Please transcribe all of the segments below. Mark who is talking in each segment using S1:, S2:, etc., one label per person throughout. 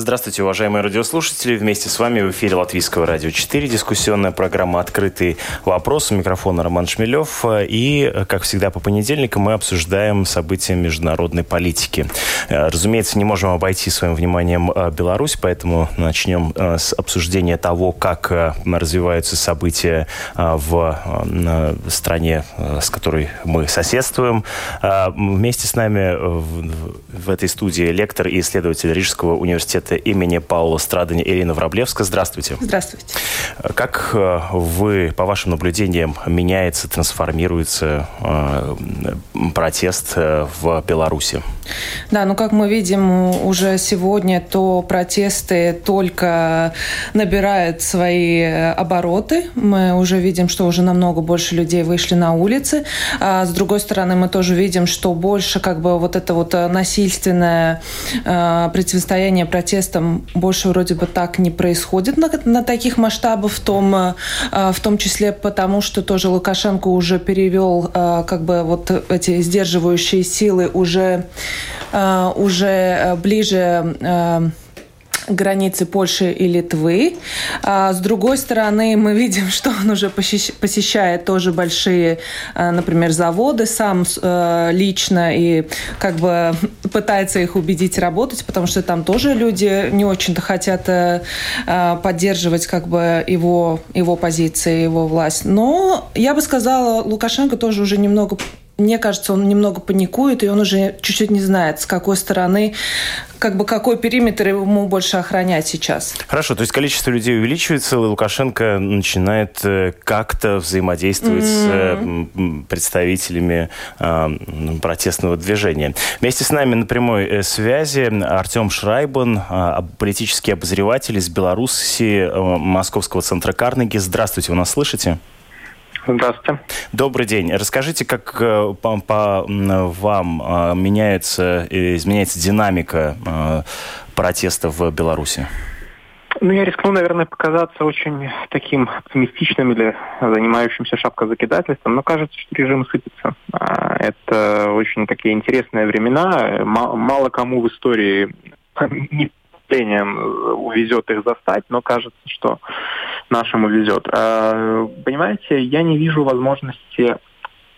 S1: Здравствуйте, уважаемые радиослушатели. Вместе с вами в эфире Латвийского радио 4. Дискуссионная программа «Открытый вопрос». У микрофона Роман Шмелев. И, как всегда, по понедельникам мы обсуждаем события международной политики. Разумеется, не можем обойти своим вниманием э, Беларусь, поэтому начнем э, с обсуждения того, как э, развиваются события в стране, с которой мы соседствуем. Вместе с нами в этой студии лектор и исследователь Рижского университета университета имени Паула Страдани Ирина Враблевска. Здравствуйте.
S2: Здравствуйте.
S1: Как э, вы, по вашим наблюдениям, меняется, трансформируется э, протест э, в Беларуси?
S2: Да, ну как мы видим уже сегодня, то протесты только набирают свои обороты. Мы уже видим, что уже намного больше людей вышли на улицы. А с другой стороны, мы тоже видим, что больше как бы вот это вот насильственное противостояние протестов протестам больше вроде бы так не происходит на, на таких масштабах, в том, э, в том числе потому, что тоже Лукашенко уже перевел э, как бы вот эти сдерживающие силы уже, э, уже ближе границы Польши и Литвы. А с другой стороны, мы видим, что он уже посещает тоже большие, а, например, заводы сам э, лично и как бы пытается их убедить работать, потому что там тоже люди не очень-то хотят э, а, поддерживать как бы его, его позиции, его власть. Но я бы сказала, Лукашенко тоже уже немного мне кажется, он немного паникует, и он уже чуть-чуть не знает, с какой стороны, как бы какой периметр ему больше охранять сейчас.
S1: Хорошо, то есть количество людей увеличивается, и Лукашенко начинает э, как-то взаимодействовать mm-hmm. с представителями э, протестного движения. Вместе с нами на прямой э, связи Артем Шрайбан, политический обозреватель из Беларуси, Московского центра Карнеги. Здравствуйте, вы нас слышите?
S3: Здравствуйте.
S1: Добрый день. Расскажите, как э, по, по вам э, меняется, изменяется динамика э, протеста в Беларуси?
S3: Ну, я рискну, наверное, показаться очень таким оптимистичным или занимающимся шапкозакидательством, но кажется, что режим сыпется. А, это очень такие интересные времена. Мало кому в истории не увезет их застать, но кажется, что нашему везет. А, понимаете, я не вижу возможности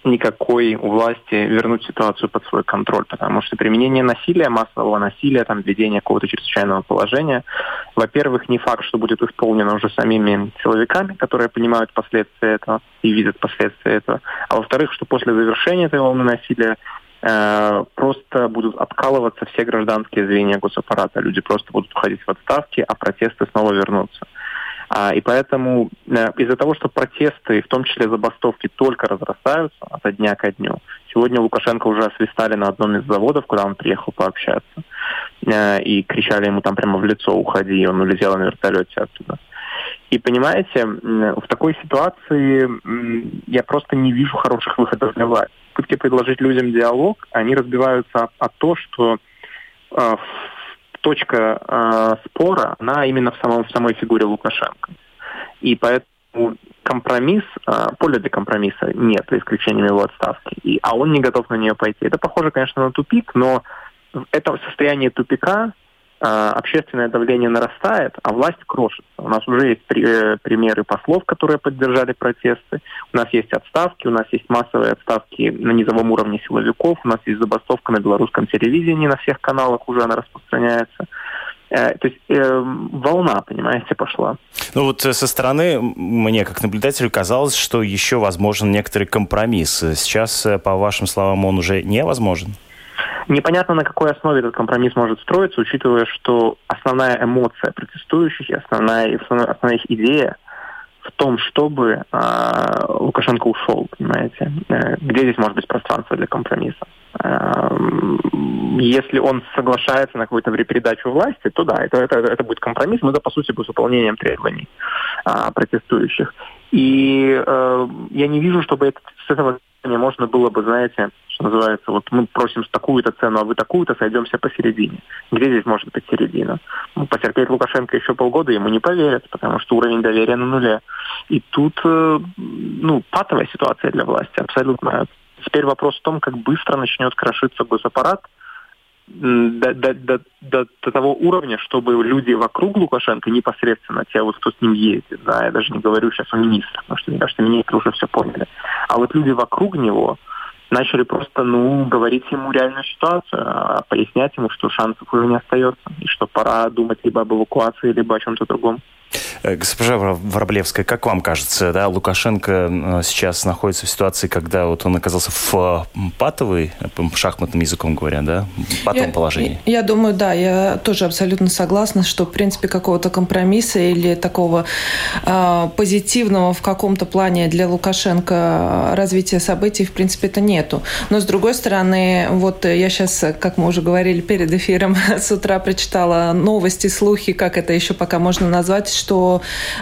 S3: никакой у власти вернуть ситуацию под свой контроль, потому что применение насилия, массового насилия, там, введение какого-то чрезвычайного положения, во-первых, не факт, что будет исполнено уже самими силовиками, которые понимают последствия этого и видят последствия этого, а во-вторых, что после завершения этой волны насилия э, просто будут откалываться все гражданские звенья госаппарата. Люди просто будут уходить в отставки, а протесты снова вернутся. А, и поэтому э, из-за того, что протесты, в том числе забастовки, только разрастаются от дня ко дню, сегодня Лукашенко уже освистали на одном из заводов, куда он приехал пообщаться, э, и кричали ему там прямо в лицо «Уходи!» он улетел на вертолете оттуда. И понимаете, в такой ситуации я просто не вижу хороших выходов для власти. Попытки предложить людям диалог, они разбиваются о, о то, что э, точка э, спора, она именно в, самом, в самой фигуре Лукашенко. И поэтому компромисс, э, поля для компромисса нет, за исключением его отставки. И, а он не готов на нее пойти. Это похоже, конечно, на тупик, но это состояние тупика а, общественное давление нарастает, а власть крошится. У нас уже есть э, примеры послов, которые поддержали протесты. У нас есть отставки, у нас есть массовые отставки на низовом уровне силовиков, у нас есть забастовка на белорусском телевидении, на всех каналах уже она распространяется. Э, то есть э, волна, понимаете, пошла.
S1: Ну вот э, со стороны мне, как наблюдателю, казалось, что еще возможен некоторый компромисс. Сейчас, по вашим словам, он уже невозможен?
S3: Непонятно, на какой основе этот компромисс может строиться, учитывая, что основная эмоция протестующих, основная, основная их идея в том, чтобы э, Лукашенко ушел, понимаете. Э, где здесь может быть пространство для компромисса? Эм, если он соглашается на какую-то передачу власти, то да, это, это, это будет компромисс, но это, по сути, будет выполнением требований а, протестующих. И э, я не вижу, чтобы это, с этого можно было бы, знаете, что называется, вот мы просим такую-то цену, а вы такую-то, сойдемся посередине. Где здесь может быть середина? Ну, потерпеть Лукашенко еще полгода ему не поверят, потому что уровень доверия на нуле. И тут, э, ну, патовая ситуация для власти, абсолютно. Теперь вопрос в том, как быстро начнет крошиться госаппарат, до, до, до, до, того уровня, чтобы люди вокруг Лукашенко, непосредственно те, вот, кто с ним ездит, да, я даже не говорю сейчас о министрах, потому что, мне кажется, министры уже все поняли, а вот люди вокруг него начали просто, ну, говорить ему реальную ситуацию, а пояснять ему, что шансов уже не остается, и что пора думать либо об эвакуации, либо о чем-то другом.
S1: Э, госпожа Вороблевская, как вам кажется, да, Лукашенко э, сейчас находится в ситуации, когда вот он оказался в патовой, шахматным языком говоря, да, патовом я, положении?
S2: Я думаю, да, я тоже абсолютно согласна, что, в принципе, какого-то компромисса или такого э, позитивного в каком-то плане для Лукашенко развития событий, в принципе, это нету. Но, с другой стороны, вот я сейчас, как мы уже говорили перед эфиром, с утра прочитала новости, слухи, как это еще пока можно назвать, что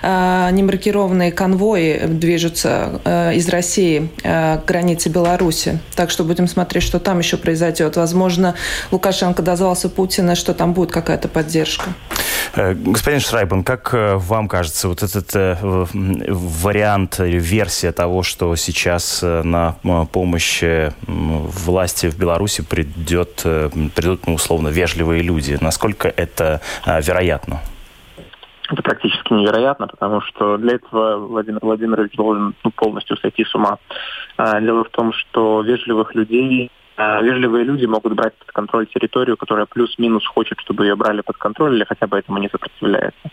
S2: э, немаркированные конвои движутся э, из России э, к границе Беларуси. Так что будем смотреть, что там еще произойдет. Возможно, Лукашенко дозвался Путина, что там будет какая-то поддержка.
S1: Э, господин Шрайбан, как э, вам кажется, вот этот э, вариант версия того, что сейчас на помощь власти в Беларуси придет, придут, ну, условно, вежливые люди, насколько это вероятно?
S3: Это практически невероятно, потому что для этого Владимир Владимирович должен ну, полностью сойти с ума. А, дело в том, что вежливых людей а, Вежливые люди могут брать под контроль территорию, которая плюс-минус хочет, чтобы ее брали под контроль или хотя бы этому не сопротивляется.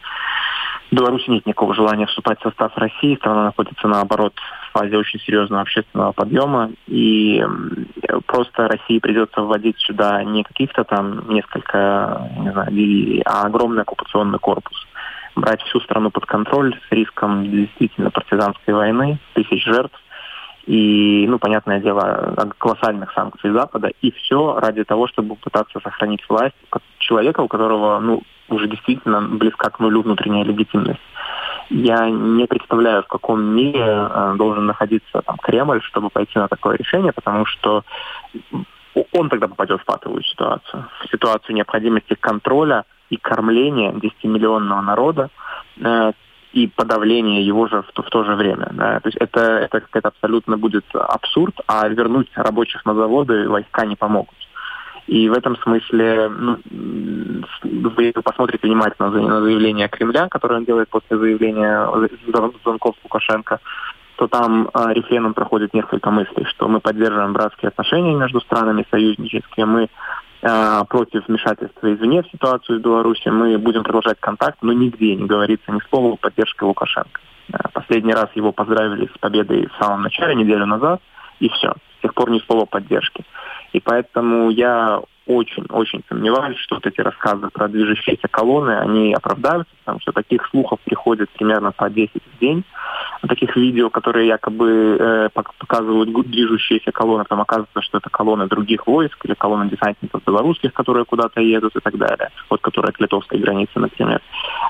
S3: В Беларуси нет никакого желания вступать в состав России. Страна находится, наоборот, в фазе очень серьезного общественного подъема. И просто России придется вводить сюда не каких-то там несколько, не знаю, а огромный оккупационный корпус брать всю страну под контроль с риском действительно партизанской войны, тысяч жертв. И, ну, понятное дело, колоссальных санкций Запада, и все ради того, чтобы пытаться сохранить власть человека, у которого, ну, уже действительно близка к нулю внутренняя легитимность. Я не представляю, в каком мире э, должен находиться там Кремль, чтобы пойти на такое решение, потому что он тогда попадет в патовую ситуацию, в ситуацию необходимости контроля и кормление 10-миллионного народа э, и подавление его же в, в то же время. Да. То есть это, это, это абсолютно будет абсурд, а вернуть рабочих на заводы войска не помогут. И в этом смысле, ну, вы посмотрите внимательно на заявление Кремля, которое он делает после заявления звонков Лукашенко, то там э, рефреном проходит несколько мыслей, что мы поддерживаем братские отношения между странами союзнические, мы против вмешательства извне в ситуацию в Беларуси. Мы будем продолжать контакт, но нигде не говорится ни слова о поддержке Лукашенко. Э, последний раз его поздравили с победой в самом начале, неделю назад, и все. С тех пор ни слова поддержки. И поэтому я очень-очень сомневаюсь, что вот эти рассказы про движущиеся колонны, они оправдаются, потому что таких слухов приходит примерно по 10 в день. Таких видео, которые якобы э, показывают движущиеся колонны, там оказывается, что это колонны других войск или колонны десантников белорусских, которые куда-то едут и так далее. Вот которые к литовской границе, например.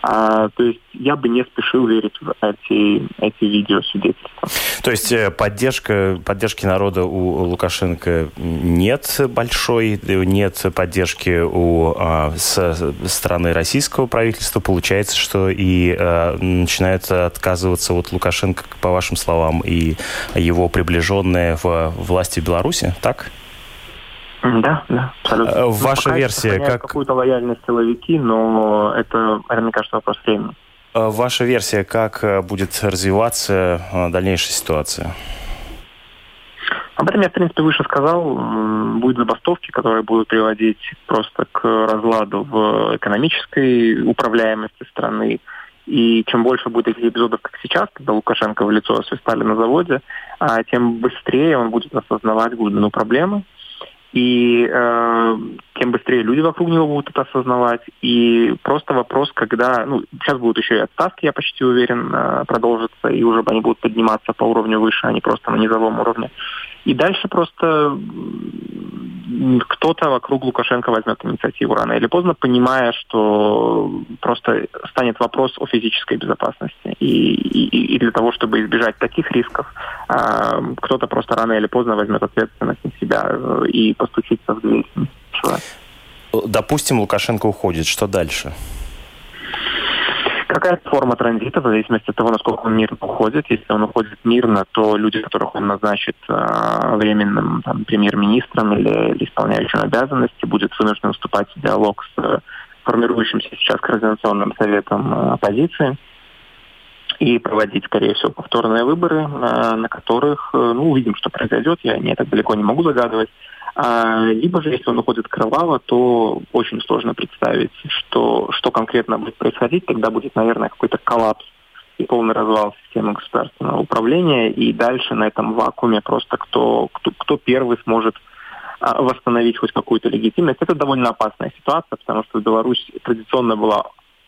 S3: А, то есть я бы не спешил верить в эти, эти видео свидетельства.
S1: То есть э, поддержка, поддержки народа у Лукашенко нет большой, нет нет поддержки у а, с стороны российского правительства, получается, что и а, начинает отказываться от Лукашенко, по вашим словам, и его приближенные в власти Беларуси, так?
S3: Да, да, абсолютно.
S1: Э, ваша ну, версия как...
S3: Какую-то лояльность силовики, но это, мне кажется, вопрос времени.
S1: Э, ваша версия, как э, будет развиваться дальнейшая ситуация?
S3: Об этом я, в принципе, выше сказал. Будут забастовки, которые будут приводить просто к разладу в экономической управляемости страны. И чем больше будет этих эпизодов, как сейчас, когда Лукашенко в лицо свистали на заводе, а тем быстрее он будет осознавать глубину проблемы, и э, тем быстрее люди вокруг него будут это осознавать. И просто вопрос, когда... Ну, сейчас будут еще и отставки, я почти уверен, э, продолжатся, и уже они будут подниматься по уровню выше, а не просто на низовом уровне. И дальше просто кто-то вокруг Лукашенко возьмет инициативу рано или поздно, понимая, что просто станет вопрос о физической безопасности. И, и, и для того, чтобы избежать таких рисков, э, кто-то просто рано или поздно возьмет ответственность на себя э, и постучится в дверь.
S1: Допустим, Лукашенко уходит. Что дальше?
S3: Какая форма транзита, в зависимости от того, насколько он мирно уходит. Если он уходит мирно, то люди, которых он назначит э, временным там, премьер-министром или, или исполняющим обязанности, будет вынужден вступать в диалог с э, формирующимся сейчас координационным советом э, оппозиции и проводить, скорее всего, повторные выборы, э, на которых, э, ну, увидим, что произойдет. Я не так далеко не могу загадывать. А, либо же, если он уходит кроваво, то очень сложно представить, что, что конкретно будет происходить. Тогда будет, наверное, какой-то коллапс и полный развал системы государственного управления. И дальше на этом вакууме просто кто, кто, кто первый сможет а, восстановить хоть какую-то легитимность. Это довольно опасная ситуация, потому что Беларусь традиционно была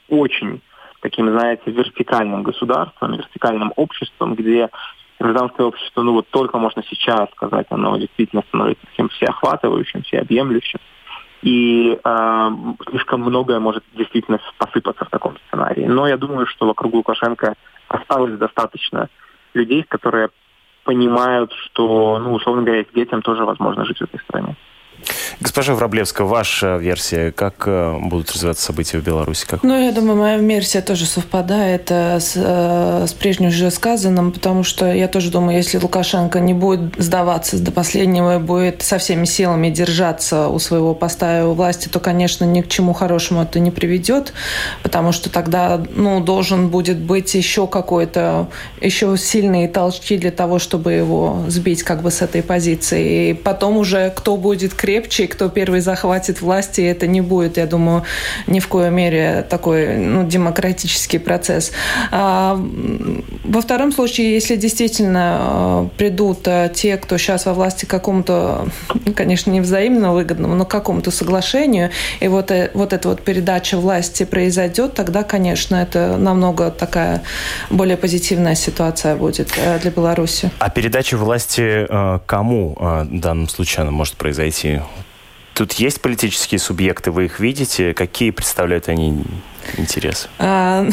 S3: очень таким, знаете, вертикальным государством, вертикальным обществом, где гражданское общество, ну вот только можно сейчас сказать, оно действительно становится всем всеохватывающим, всеобъемлющим. И э, слишком многое может действительно посыпаться в таком сценарии. Но я думаю, что вокруг Лукашенко осталось достаточно людей, которые понимают, что, ну, условно говоря, детям тоже возможно жить в этой стране.
S1: Госпожа Враблевская, ваша версия, как э, будут развиваться события в Беларуси? Как...
S2: Ну, я думаю, моя версия тоже совпадает э, с, э, с прежним уже сказанным, потому что я тоже думаю, если Лукашенко не будет сдаваться до последнего и будет со всеми силами держаться у своего поста и у власти, то, конечно, ни к чему хорошему это не приведет, потому что тогда, ну, должен будет быть еще какой-то, еще сильные толчки для того, чтобы его сбить как бы с этой позиции. И потом уже кто будет крепче, кто первый захватит власти, это не будет, я думаю, ни в коей мере такой ну, демократический процесс. А, во втором случае, если действительно э, придут э, те, кто сейчас во власти к какому-то, конечно, не взаимно выгодному, но к какому-то соглашению, и вот, э, вот эта вот передача власти произойдет, тогда, конечно, это намного такая более позитивная ситуация будет для Беларуси.
S1: А передача власти кому в данном случае она может произойти? Тут есть политические субъекты, вы их видите? Какие представляют они интерес? А,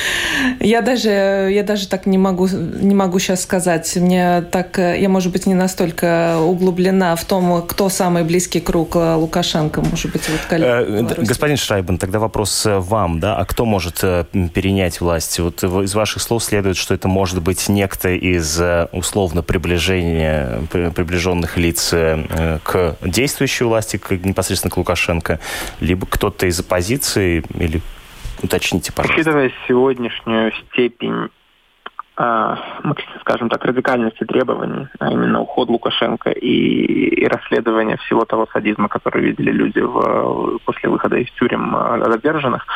S2: я даже, я даже так не могу, не могу сейчас сказать. Мне так, я, может быть, не настолько углублена в том, кто самый близкий круг э, Лукашенко, может быть, вот
S1: э, Господин Шрайбен, тогда вопрос э, вам, да, а кто может перенять власть? Вот из ваших слов следует, что это может быть некто из условно приближения, приближенных лиц к действующей власти, к, непосредственно к Лукашенко, либо кто-то из оппозиции или Уточните, пожалуйста.
S3: Учитывая сегодняшнюю степень а, скажем так, радикальности требований, а именно уход Лукашенко и, и расследование всего того садизма, который видели люди в, после выхода из тюрем а, задержанных,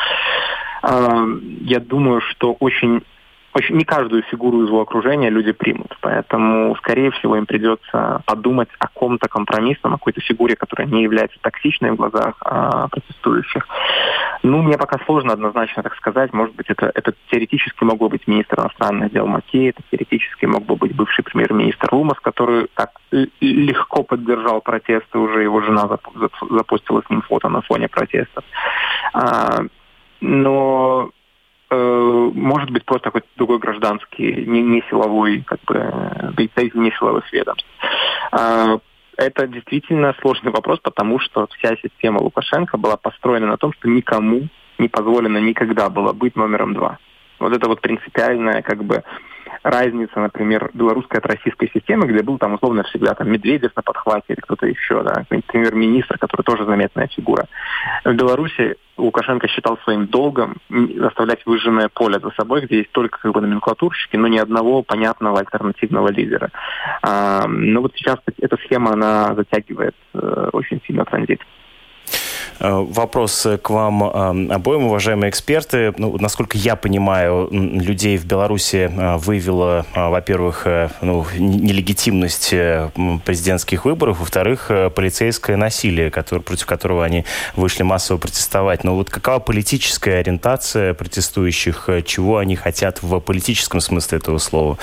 S3: я думаю, что очень очень не каждую фигуру из его окружения люди примут. Поэтому, скорее всего, им придется подумать о ком-то компромиссном, о какой-то фигуре, которая не является токсичной в глазах а, протестующих. Ну, мне пока сложно однозначно так сказать. Может быть, это, это теоретически могло быть министр иностранных дел Макей, это теоретически мог бы быть бывший премьер-министр Лумас, который так легко поддержал протесты, уже его жена запустила с ним фото на фоне протестов. А, но может быть просто какой-то другой гражданский, не, не силовой, как бы, представитель не силовых ведомств. А, это действительно сложный вопрос, потому что вся система Лукашенко была построена на том, что никому не позволено никогда было быть номером два. Вот это вот принципиальная как бы разница, например, белорусской от российской системы, где был там условно всегда там Медведев на подхвате или кто-то еще, да, премьер-министр, который тоже заметная фигура. В Беларуси Лукашенко считал своим долгом оставлять выжженное поле за собой, где есть только как бы номенклатурщики, но ни одного понятного альтернативного лидера. А, но вот сейчас эта схема, она затягивает э, очень сильно транзит.
S1: Вопрос к вам обоим, уважаемые эксперты. Ну, насколько я понимаю, людей в Беларуси вывела, во-первых, ну, нелегитимность президентских выборов, во-вторых, полицейское насилие, который, против которого они вышли массово протестовать. Но вот какова политическая ориентация протестующих, чего они хотят в политическом смысле этого слова?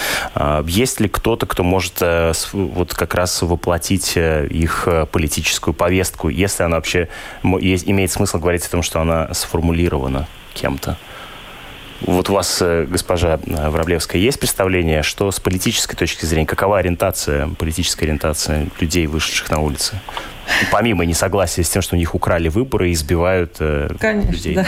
S1: Есть ли кто-то, кто может вот как раз воплотить их политическую повестку, если она вообще есть, имеет смысл говорить о том, что она сформулирована кем-то. Вот у вас, э, госпожа э, Враблевская, есть представление, что с политической точки зрения, какова ориентация, политическая ориентация людей, вышедших на улицы? Помимо несогласия с тем, что у них украли выборы и избивают э,
S2: Конечно,
S1: людей.
S2: Да.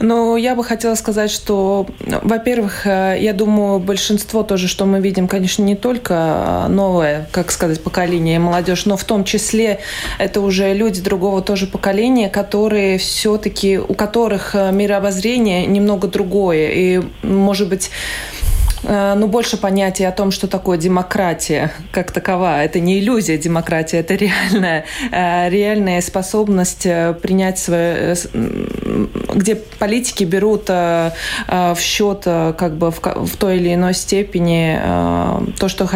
S2: Но я бы хотела сказать, что, во-первых, э, я думаю, большинство тоже, что мы видим, конечно, не только новое, как сказать, поколение молодежь, но в том числе это уже люди другого тоже поколения, которые все-таки, у которых э, мирообозрение немного другое. И, может быть, Э, ну, больше понятия о том, что такое демократия как такова. Это не иллюзия демократии, это реальная, э, реальная способность э, принять свое... Где политики берут в счет как бы в той или иной степени то, что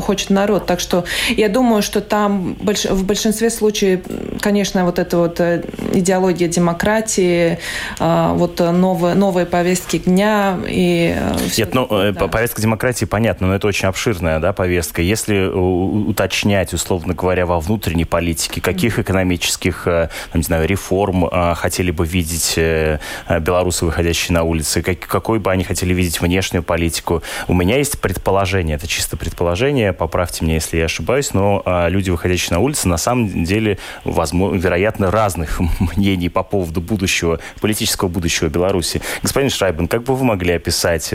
S2: хочет народ. Так что я думаю, что там в большинстве случаев, конечно, вот эта вот идеология демократии, вот новые, новые повестки дня и...
S1: Нет, ну, да повестка демократии понятно, но это очень обширная да, повестка. Если уточнять, условно говоря, во внутренней политике, каких экономических, э, не знаю, реформ э, хотели бы видеть э, белорусы, выходящие на улицы, какой бы они хотели видеть внешнюю политику. У меня есть предположение, это чисто предположение, поправьте меня, если я ошибаюсь, но люди, выходящие на улицы, на самом деле, возможно, вероятно, разных мнений по поводу будущего, политического будущего Беларуси. Господин Шрайбен, как бы вы могли описать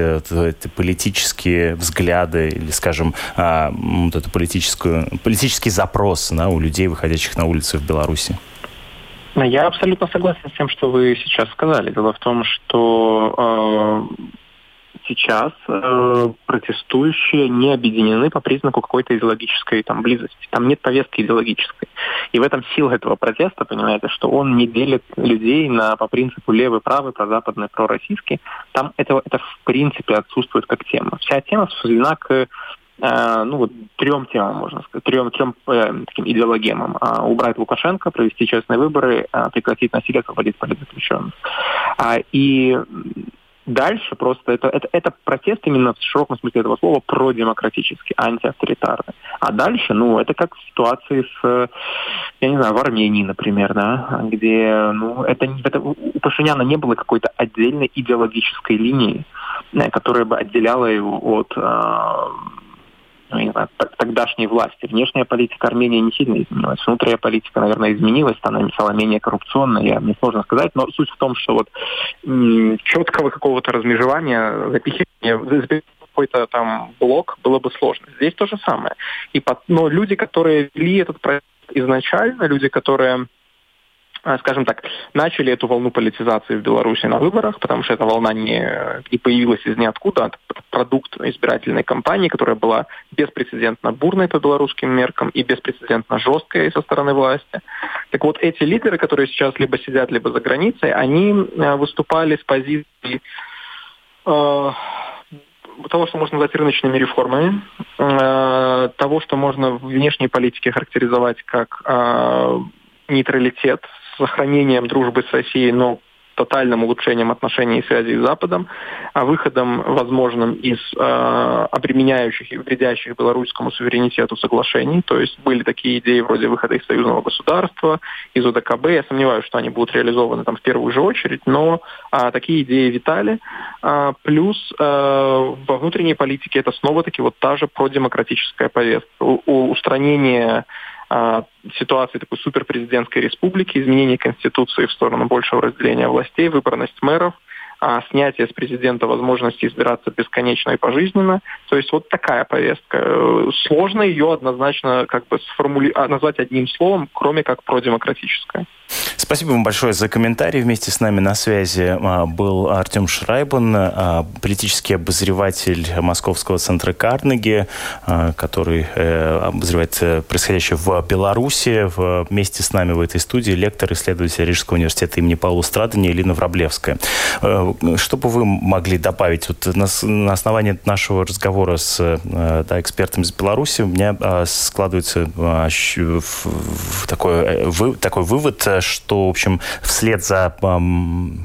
S1: политическую политические взгляды или, скажем, а, вот эту политическую, политический запрос да, у людей, выходящих на улицы в Беларуси?
S3: Я абсолютно согласен с тем, что вы сейчас сказали. Дело в том, что э, сейчас э, протестующие не объединены по признаку какой-то идеологической там, близости. Там нет повестки идеологической. И в этом сила этого протеста, понимаете, что он не делит людей на, по принципу левый, правый, прозападный, пророссийский. Там это, это в принципе отсутствует как тема. Вся тема сведена к э, ну вот трем темам, можно сказать, трем, трем э, таким идеологемам. Э, убрать Лукашенко, провести честные выборы, э, прекратить насилие, освободить политзаключенных. А, и Дальше просто это, это, это протест именно в широком смысле этого слова продемократический, антиавторитарный. А дальше, ну, это как в ситуации с, я не знаю, в Армении, например, да, где, ну, это, это у Пашиняна не было какой-то отдельной идеологической линии, которая бы отделяла его от знаю, тогдашней власти. Внешняя политика Армении не сильно изменилась. Внутренняя политика, наверное, изменилась, она стала менее коррупционной, я, мне сложно сказать, но суть в том, что вот четкого какого-то размежевания, запихивания какой-то там блок было бы сложно. Здесь то же самое. И, но люди, которые вели этот проект изначально, люди, которые скажем так, начали эту волну политизации в Беларуси на выборах, потому что эта волна не, не появилась из ниоткуда, это продукт избирательной кампании, которая была беспрецедентно бурной по белорусским меркам и беспрецедентно жесткой со стороны власти. Так вот, эти лидеры, которые сейчас либо сидят, либо за границей, они э, выступали с позиции э, того, что можно назвать рыночными реформами, э, того, что можно в внешней политике характеризовать как э, нейтралитет сохранением дружбы с Россией, но тотальным улучшением отношений и связей с Западом, а выходом возможным из э, обременяющих и вредящих белорусскому суверенитету соглашений. То есть были такие идеи вроде выхода из союзного государства, из ОДКБ. Я сомневаюсь, что они будут реализованы там в первую же очередь, но э, такие идеи витали. Э, плюс э, во внутренней политике это снова-таки вот та же продемократическая повестка. У, у устранения а, ситуации такой суперпрезидентской республики, изменение Конституции в сторону большего разделения властей, выборность мэров, а, снятие с президента возможности избираться бесконечно и пожизненно. То есть вот такая повестка. Сложно ее однозначно как бы сформули... А, назвать одним словом, кроме как продемократическая.
S1: Спасибо вам большое за комментарий. Вместе с нами на связи а, был Артем Шрайбан, а, политический обозреватель Московского центра Карнеги, а, который э, обозревает э, происходящее в Беларуси. Вместе с нами в этой студии лектор, исследователь Рижского университета имени Павла Страдани Елена Враблевская. Э, что бы вы могли добавить? Вот на, основании нашего разговора с да, экспертом из Беларуси у меня складывается такой, такой вывод, что, в общем, вслед за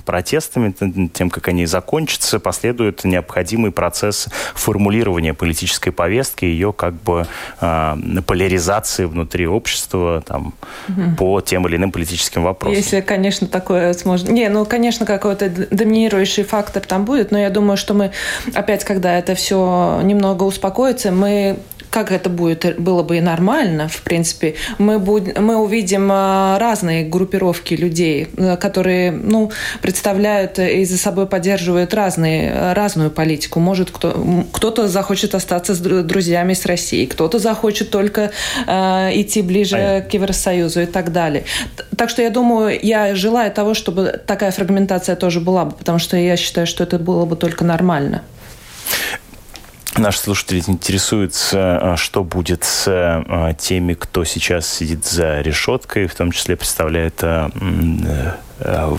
S1: протестами, тем, как они закончатся, последует необходимый процесс формулирования политической повестки, ее как бы э, поляризации внутри общества там, угу. по тем или иным политическим вопросам.
S2: Если, конечно, такое сможет... Не, ну, конечно, какой-то доминирующий фактор там будет, но я думаю, что мы опять, когда это все немного успокоится, мы как это будет, было бы и нормально, в принципе, мы, будем, мы увидим а, разные группировки людей, э, которые ну, представляют и за собой поддерживают разные, разную политику. Может, кто, кто-то захочет остаться с друзьями с Россией, кто-то захочет только э, идти ближе Понятно. к Евросоюзу и так далее. Так что я думаю, я желаю того, чтобы такая фрагментация тоже была бы, потому что я считаю, что это было бы только нормально.
S1: Наши слушатели интересуются, а, что будет с а, теми, кто сейчас сидит за решеткой, в том числе представляет а, э,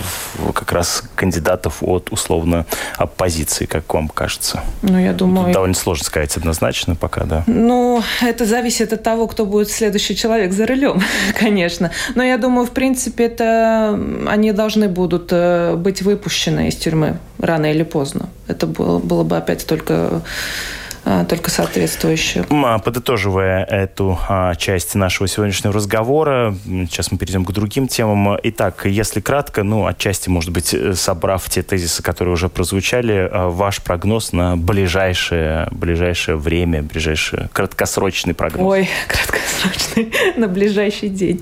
S1: как раз кандидатов от условно оппозиции, как вам кажется?
S2: Ну, я думаю... Тут
S1: довольно сложно сказать однозначно пока, да.
S2: Ну, это зависит от того, кто будет следующий человек за рулем, конечно. Но я думаю, в принципе, это они должны будут э, быть выпущены из тюрьмы рано или поздно. Это было, было бы опять только только соответствующую.
S1: Подытоживая эту а, часть нашего сегодняшнего разговора, сейчас мы перейдем к другим темам. Итак, если кратко, ну, отчасти, может быть, э, собрав те тезисы, которые уже прозвучали, а, ваш прогноз на ближайшее, ближайшее время, ближайший краткосрочный прогноз?
S2: Ой, краткосрочный, на ближайший день.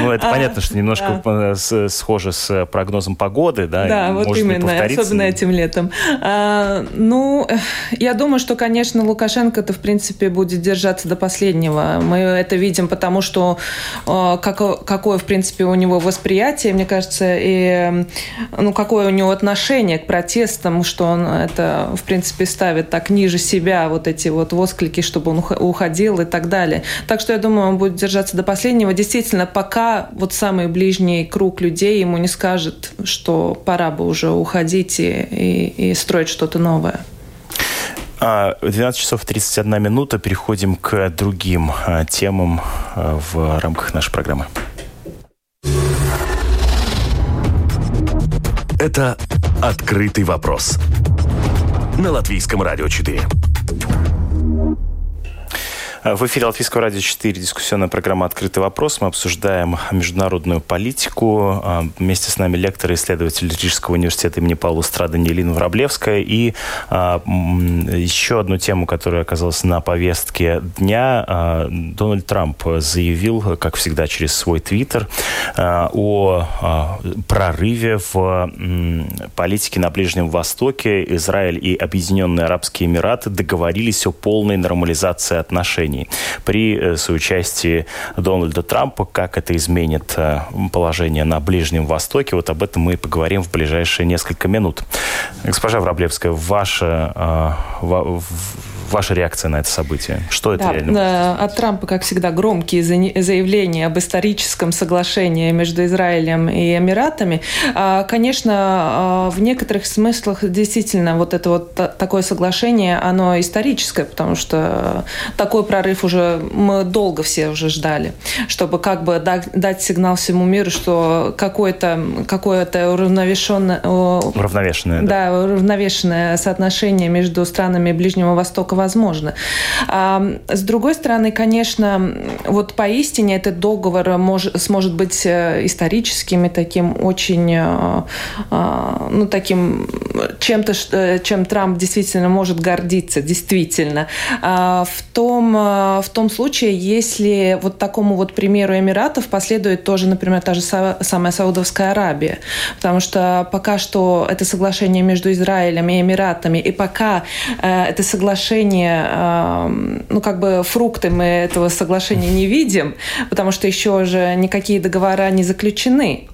S1: Ну, это понятно, что немножко схоже с прогнозом погоды, да?
S2: Да, вот именно, особенно этим летом. Ну, я думаю, что, конечно, Лукашенко это, в принципе, будет держаться до последнего. Мы это видим, потому что э, как, какое, в принципе, у него восприятие, мне кажется, и ну, какое у него отношение к протестам, что он это, в принципе, ставит так ниже себя, вот эти вот восклики, чтобы он уходил и так далее. Так что я думаю, он будет держаться до последнего. Действительно, пока вот самый ближний круг людей ему не скажет, что пора бы уже уходить и, и, и строить что-то новое.
S1: 12 а, часов 31 минута. Переходим к другим а, темам а, в рамках нашей программы.
S4: Это «Открытый вопрос» на Латвийском радио 4.
S1: В эфире Латвийского радио 4 дискуссионная программа «Открытый вопрос». Мы обсуждаем международную политику. А, вместе с нами лектор и исследователь Рижского университета имени Павла Страда Нелина Враблевская. И а, еще одну тему, которая оказалась на повестке дня. А, Дональд Трамп заявил, как всегда, через свой твиттер о прорыве в политике на Ближнем Востоке. Израиль и Объединенные Арабские Эмираты договорились о полной нормализации отношений решений при э, соучастии Дональда Трампа. Как это изменит э, положение на Ближнем Востоке? Вот об этом мы поговорим в ближайшие несколько минут. Госпожа Враблевская, ваша, э, ваша реакция на это событие? Что это да, реально?
S2: От Трампа, как всегда, громкие заявления об историческом соглашении между Израилем и Эмиратами. А, конечно, а, в некоторых смыслах действительно вот это вот такое соглашение, оно историческое, потому что такой прорыв уже мы долго все уже ждали, чтобы как бы дать сигнал всему миру, что какое-то какое-то уравновешенное,
S1: уравновешенное,
S2: да, да, уравновешенное соотношение между странами Ближнего Востока возможно. А, с другой стороны, конечно, вот поистине этот договор мож, сможет быть э, историческим и таким очень, э, э, ну, таким чем-то, чем Трамп действительно может гордиться, действительно. А, в том, в том случае, если вот такому вот примеру Эмиратов последует тоже, например, та же самая Саудовская Аравия. Потому что пока что это соглашение между Израилем и Эмиратами, и пока это соглашение соглашение, ну, как бы фрукты мы этого соглашения не видим, потому что еще же никакие договора не заключены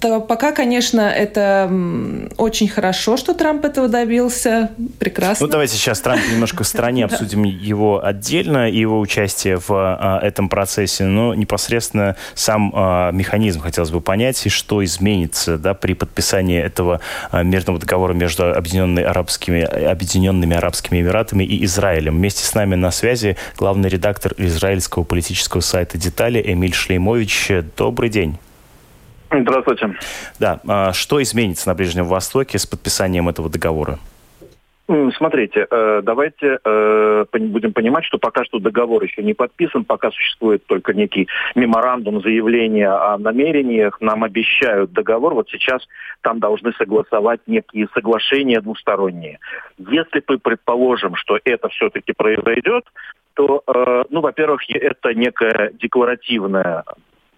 S2: то пока, конечно, это очень хорошо, что Трамп этого добился. Прекрасно.
S1: Ну, давайте сейчас Трамп немножко в стороне обсудим его отдельно и его участие в а, этом процессе. Но непосредственно сам а, механизм хотелось бы понять, и что изменится да, при подписании этого а, мирного договора между Объединенными Арабскими, Объединенными Арабскими Эмиратами и Израилем. Вместе с нами на связи главный редактор израильского политического сайта «Детали» Эмиль Шлеймович. Добрый день.
S5: Здравствуйте.
S1: Да, а что изменится на Ближнем Востоке с подписанием этого договора?
S5: Смотрите, э, давайте э, будем понимать, что пока что договор еще не подписан, пока существует только некий меморандум, заявление о намерениях, нам обещают договор, вот сейчас там должны согласовать некие соглашения двусторонние. Если мы предположим, что это все-таки произойдет, то, э, ну, во-первых, это некая декларативная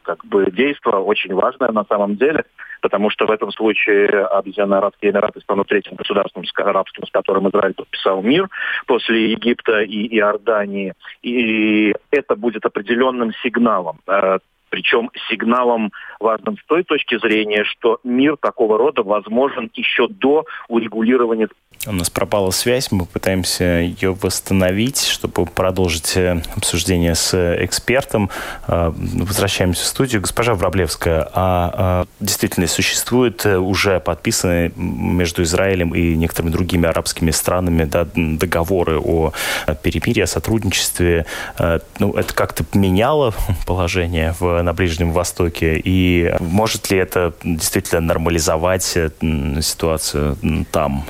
S5: как бы действие очень важное на самом деле, потому что в этом случае Объединенные Арабские Эмираты станут третьим государством арабским, с которым Израиль подписал мир после Египта и Иордании. И это будет определенным сигналом э, причем сигналом важным с той точки зрения, что мир такого рода возможен еще до урегулирования
S1: у нас пропала связь, мы пытаемся ее восстановить, чтобы продолжить э, обсуждение с экспертом. Э, возвращаемся в студию. Госпожа Враблевская, а, а действительно существуют э, уже подписанные между Израилем и некоторыми другими арабскими странами да, договоры о перемирии, о сотрудничестве? Ну, это как-то меняло положение в, на Ближнем Востоке? И может ли это действительно нормализовать ситуацию там?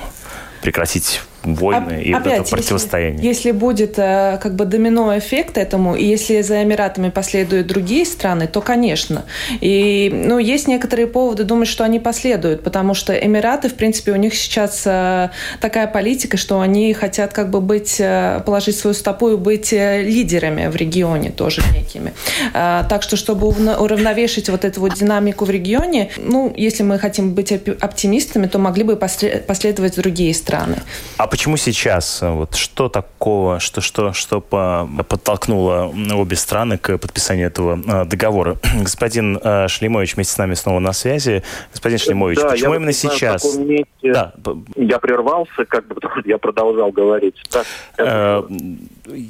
S1: прекратить войны а, и опять, это противостояние.
S2: Если, если будет э, как бы домино эффект этому, и если за Эмиратами последуют другие страны, то, конечно. И ну, есть некоторые поводы думать, что они последуют, потому что Эмираты, в принципе, у них сейчас э, такая политика, что они хотят как бы быть, э, положить свою стопу и быть лидерами в регионе тоже некими. Так что, чтобы уравновешить вот эту вот динамику в регионе, ну, если мы хотим быть оптимистами, то могли бы последовать другие страны.
S1: А почему сейчас? Вот что такого, что, что, что подтолкнуло обе страны к подписанию этого а, договора? Господин а, Шлемович вместе с нами снова на связи. Господин Шлемович, да, почему именно сейчас?
S5: Месте да. Я прервался, как бы я продолжал говорить. Да,
S1: э,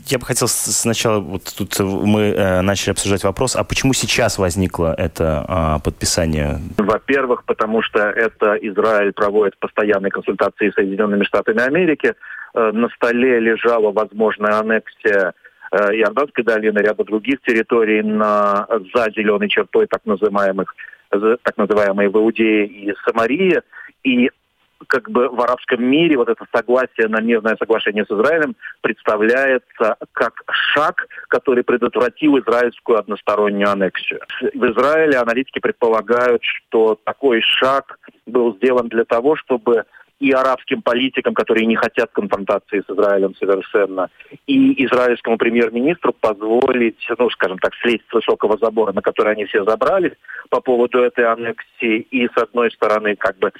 S1: я бы хотел сначала, вот тут мы э, начали обсуждать вопрос, а почему сейчас возникло это а, подписание?
S5: Во-первых, потому что это Израиль проводит постоянные консультации с Соединенными Штатами Америки, Америки. Э, на столе лежала возможная аннексия э, Иорданской долины, ряда других территорий на, за зеленой чертой так называемых так называемые в Иудее и Самарии. И как бы в арабском мире вот это согласие на мирное соглашение с Израилем представляется как шаг, который предотвратил израильскую одностороннюю аннексию. В Израиле аналитики предполагают, что такой шаг был сделан для того, чтобы и арабским политикам, которые не хотят конфронтации с Израилем совершенно, и израильскому премьер-министру позволить, ну, скажем так, слезть с высокого забора, на который они все забрались по поводу этой аннексии, и, с одной стороны, как бы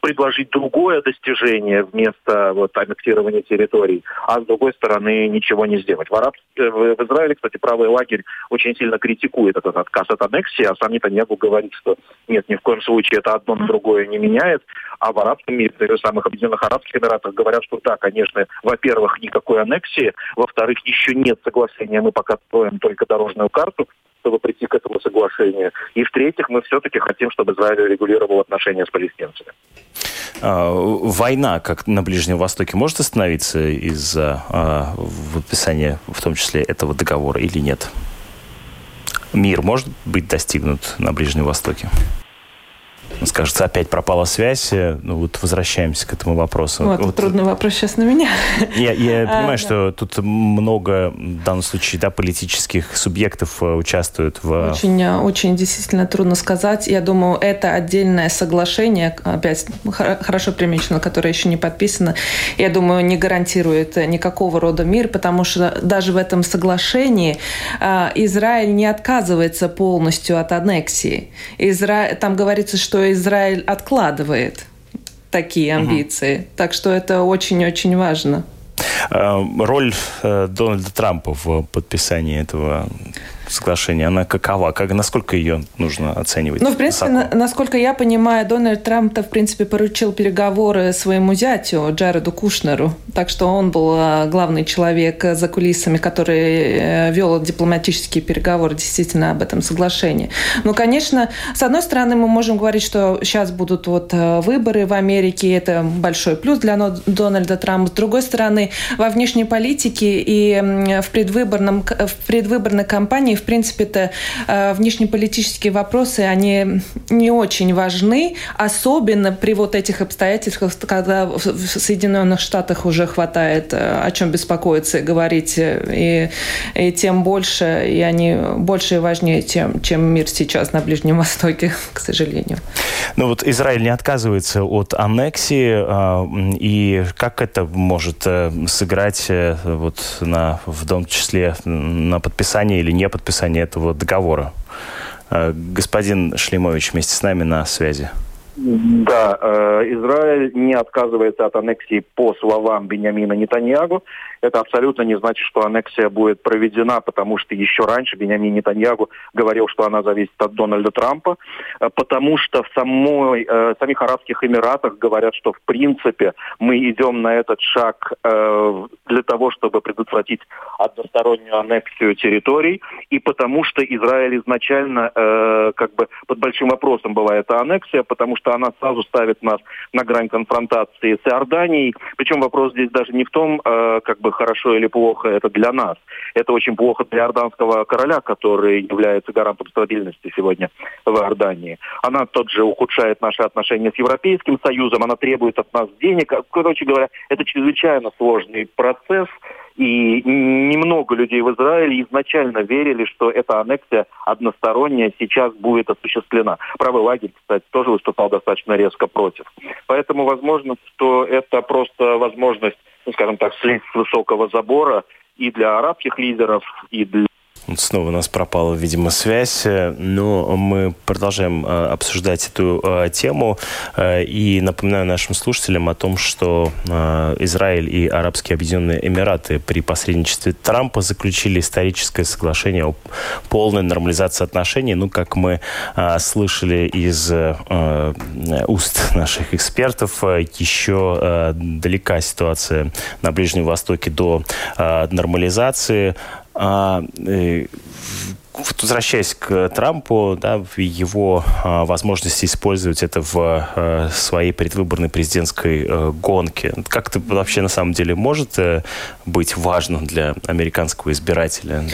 S5: предложить другое достижение вместо вот, аннексирования территорий, а с другой стороны ничего не сделать. В, Араб... Э, в Израиле, кстати, правый лагерь очень сильно критикует этот отказ от аннексии, а сам Нетаньягу говорит, что нет, ни в коем случае это одно на другое не меняет. А в арабском мире, в самых Объединенных Арабских Эмиратах говорят, что да, конечно, во-первых, никакой аннексии, во-вторых, еще нет соглашения, мы пока строим только дорожную карту, чтобы прийти к этому соглашению. И в-третьих, мы все-таки хотим, чтобы Израиль регулировал отношения с палестинцами.
S1: А, война, как на Ближнем Востоке, может остановиться из-за а, подписания, в том числе, этого договора или нет? Мир может быть достигнут на Ближнем Востоке? Скажется, опять пропала связь. Э, ну вот возвращаемся к этому вопросу.
S2: Вот, вот трудный вопрос сейчас на меня.
S1: Я, я а, понимаю, да. что тут много, в данном случае, да, политических субъектов э, участвуют в...
S2: Очень, э, очень действительно трудно сказать. Я думаю, это отдельное соглашение, опять хорошо примечено, которое еще не подписано, я думаю, не гарантирует никакого рода мир, потому что даже в этом соглашении Израиль не отказывается полностью от аннексии. Изра... Там говорится, что Израиль откладывает такие амбиции. Угу. Так что это очень-очень важно.
S1: Роль Дональда Трампа в подписании этого соглашения, она какова? Как, насколько ее нужно оценивать?
S2: Ну, в принципе, на, насколько я понимаю, Дональд Трамп-то, в принципе, поручил переговоры своему зятю Джареду Кушнеру. Так что он был а, главный человек за кулисами, который э, вел дипломатические переговоры действительно об этом соглашении. Ну, конечно, с одной стороны, мы можем говорить, что сейчас будут вот э, выборы в Америке, это большой плюс для Дональда Трампа. С другой стороны, во внешней политике и в, предвыборном, в предвыборной кампании в принципе-то э, внешнеполитические вопросы, они не очень важны, особенно при вот этих обстоятельствах, когда в Соединенных Штатах уже хватает э, о чем беспокоиться и говорить, и, и тем больше, и они больше и важнее, чем, чем мир сейчас на Ближнем Востоке, к сожалению.
S1: Ну вот Израиль не отказывается от аннексии, а, и как это может э, сыграть вот на, в том числе на подписание или не подписание подписания этого договора. Э, господин Шлемович вместе с нами на связи.
S5: Да, э, Израиль не отказывается от аннексии по словам Бениамина Нетаньягу. Это абсолютно не значит, что аннексия будет проведена, потому что еще раньше Бениамин Нетаньягу говорил, что она зависит от Дональда Трампа, э, потому что в самой, э, самих Арабских Эмиратах говорят, что в принципе мы идем на этот шаг э, для того, чтобы предотвратить одностороннюю аннексию территорий, и потому что Израиль изначально э, как бы под большим вопросом была эта аннексия, потому что она сразу ставит нас на грань конфронтации с Иорданией. Причем вопрос здесь даже не в том, как бы бы хорошо или плохо это для нас. Это очень плохо для иорданского короля, который является гарантом стабильности сегодня в Иордании. Она тот же ухудшает наши отношения с Европейским Союзом, она требует от нас денег. Короче говоря, это чрезвычайно сложный процесс, и немного людей в Израиле изначально верили, что эта аннексия односторонняя сейчас будет осуществлена. Правый лагерь, кстати, тоже выступал достаточно резко против. Поэтому возможно, что это просто возможность скажем так, слезть с высокого забора и для арабских лидеров, и для
S1: Снова у нас пропала, видимо, связь, но мы продолжаем э, обсуждать эту э, тему э, и напоминаю нашим слушателям о том, что Израиль и Арабские Объединенные Эмираты при посредничестве Трампа заключили историческое соглашение о полной нормализации отношений. Ну, как мы слышали из уст наших экспертов, еще далека ситуация на Ближнем Востоке до нормализации. А, э, возвращаясь к Трампу, да, его а, возможности использовать это в а, своей предвыборной президентской а, гонке. Как это вообще на самом деле может быть важно для американского избирателя?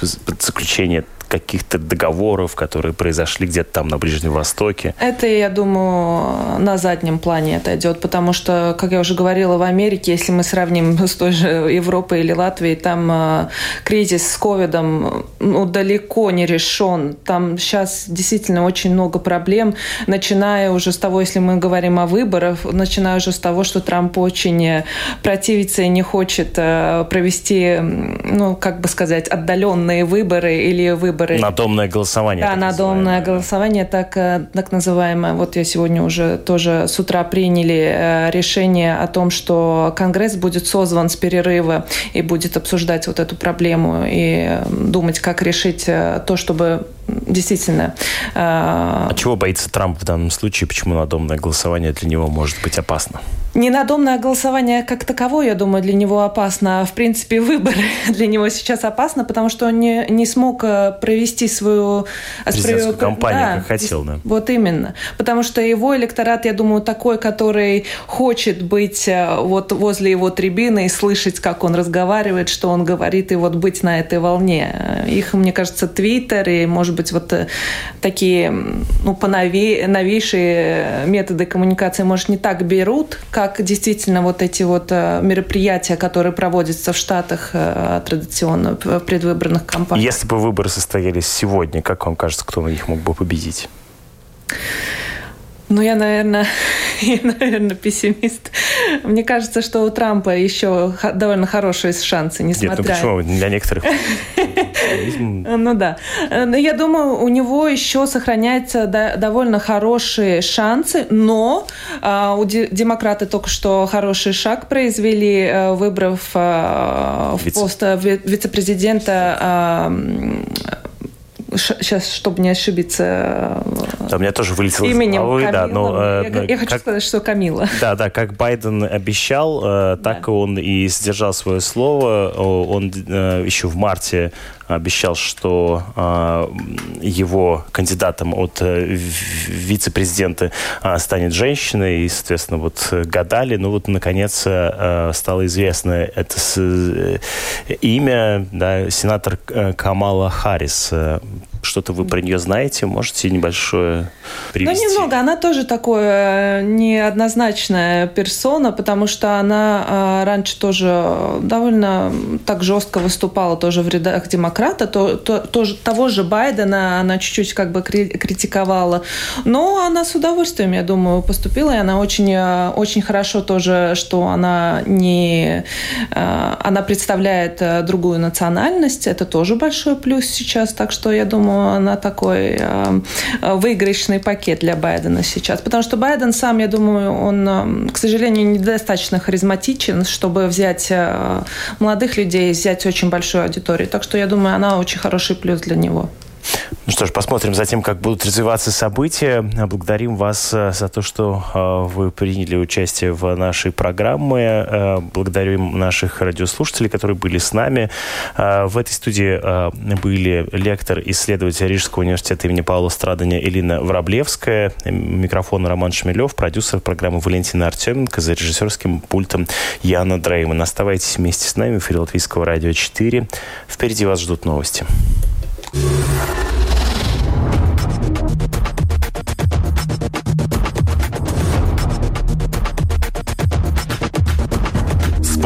S1: Заключение каких-то договоров, которые произошли где-то там на Ближнем Востоке?
S2: Это, я думаю, на заднем плане это идет, потому что, как я уже говорила, в Америке, если мы сравним с той же Европой или Латвией, там э, кризис с ковидом ну, далеко не решен. Там сейчас действительно очень много проблем, начиная уже с того, если мы говорим о выборах, начиная уже с того, что Трамп очень противится и не хочет э, провести, ну, как бы сказать, отдаленные выборы или выборы выборы.
S1: Надомное голосование.
S2: Да, надомное голосование, так, э, так называемое. Вот я сегодня уже тоже с утра приняли э, решение о том, что Конгресс будет созван с перерыва и будет обсуждать вот эту проблему и э, думать, как решить то, чтобы действительно...
S1: А чего боится Трамп в данном случае? Почему надомное голосование для него может быть опасно?
S2: Ненадомное голосование как таковое, я думаю, для него опасно. В принципе, выборы для него сейчас опасно, потому что он не, не смог э, провести свою...
S1: Э, Президентскую кампанию, да, как хотел, да.
S2: Вот именно. Потому что его электорат, я думаю, такой, который хочет быть э, вот возле его трибины и слышать, как он разговаривает, что он говорит, и вот быть на этой волне. Их, мне кажется, Твиттер и, может быть, вот такие ну, поновейшие методы коммуникации, может, не так берут, как как действительно вот эти вот э, мероприятия, которые проводятся в Штатах э, традиционно в предвыборных кампаниях.
S1: Если бы выборы состоялись сегодня, как вам кажется, кто на них мог бы победить?
S2: Ну, я, наверное, я, наверное, пессимист. Мне кажется, что у Трампа еще довольно хорошие шансы, несмотря...
S1: Нет, ну почему? Для некоторых...
S2: Ну да. Но я думаю, у него еще сохраняются довольно хорошие шансы, но а, у демократы только что хороший шаг произвели, э, выбрав в пост вице-президента сейчас, чтобы не ошибиться
S1: да, у меня тоже вылетело
S2: именем из головы, Камила. да, но, э, я, я хочу сказать, что Камила.
S1: Да, да, как Байден обещал, э, так да. он и сдержал свое слово. Он э, еще в марте обещал, что э, его кандидатом от э, вице-президента э, станет женщина, и, соответственно, вот гадали, ну вот, наконец, э, стало известно это с, э, имя, да, сенатор э, Камала Харрис. Что-то вы про нее знаете? Можете небольшое привести?
S2: Ну, немного. Она тоже такая неоднозначная персона, потому что она раньше тоже довольно так жестко выступала тоже в рядах демократов демократа, то, то, то, того же Байдена она чуть-чуть как бы критиковала. Но она с удовольствием, я думаю, поступила, и она очень, э, очень хорошо тоже, что она не... Э, она представляет э, другую национальность, это тоже большой плюс сейчас, так что я думаю, она такой выигрышный пакет для Байдена сейчас. Потому что Байден сам, я думаю, он, к сожалению, недостаточно харизматичен, чтобы взять молодых людей, взять очень большую аудиторию. Так что я думаю, думаю, она очень хороший плюс для него.
S1: Ну что ж, посмотрим за тем, как будут развиваться события. Благодарим вас э, за то, что э, вы приняли участие в нашей программе. Э, благодарим наших радиослушателей, которые были с нами. В этой студии были лектор, исследователь Рижского университета имени Павла Страдания Элина Враблевская, микрофон Роман Шмелев, продюсер программы Валентина Артеменко, за режиссерским пультом Яна Дрейман. Оставайтесь вместе с нами в эфире Латвийского радио 4. Впереди вас ждут новости.